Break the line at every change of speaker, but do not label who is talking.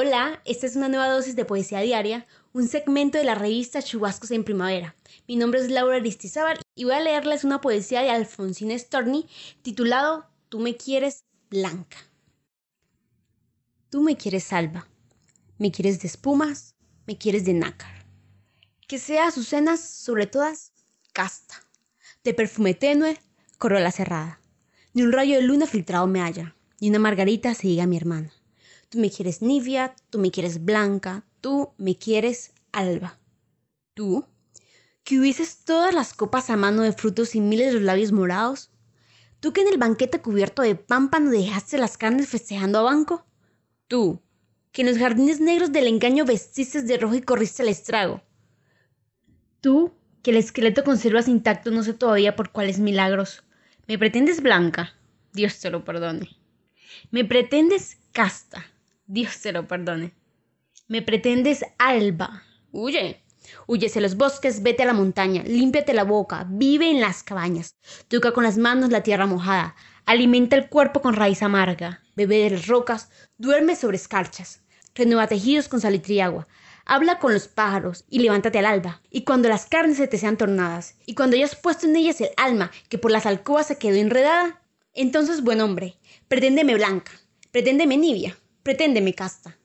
Hola, esta es una nueva dosis de poesía diaria, un segmento de la revista Chubascos en Primavera. Mi nombre es Laura Aristizábal y voy a leerles una poesía de Alfonsín Storni titulado Tú me quieres blanca. Tú me quieres salva, me quieres de espumas, me quieres de nácar. Que sea azucenas, sobre todas, casta. De perfume tenue, corola cerrada. Ni un rayo de luna filtrado me halla, ni una margarita se diga mi hermana. Tú me quieres nivia, tú me quieres blanca, tú me quieres alba. Tú, que hubieses todas las copas a mano de frutos y miles de los labios morados. Tú que en el banquete cubierto de pámpano dejaste las carnes festejando a banco. Tú, que en los jardines negros del engaño vestiste de rojo y corriste al estrago. Tú, que el esqueleto conservas intacto no sé todavía por cuáles milagros. ¿Me pretendes blanca? Dios te lo perdone. ¿Me pretendes casta? Dios te lo perdone. Me pretendes alba. Huye. Huyese a los bosques, vete a la montaña, límpiate la boca, vive en las cabañas, toca con las manos la tierra mojada, alimenta el cuerpo con raíz amarga, bebe de las rocas, duerme sobre escarchas, renueva tejidos con salitre y agua, habla con los pájaros y levántate al alba. Y cuando las carnes se te sean tornadas, y cuando hayas puesto en ellas el alma que por las alcobas se quedó enredada, entonces, buen hombre, preténdeme blanca, preténdeme nibia, Preténdeme casta.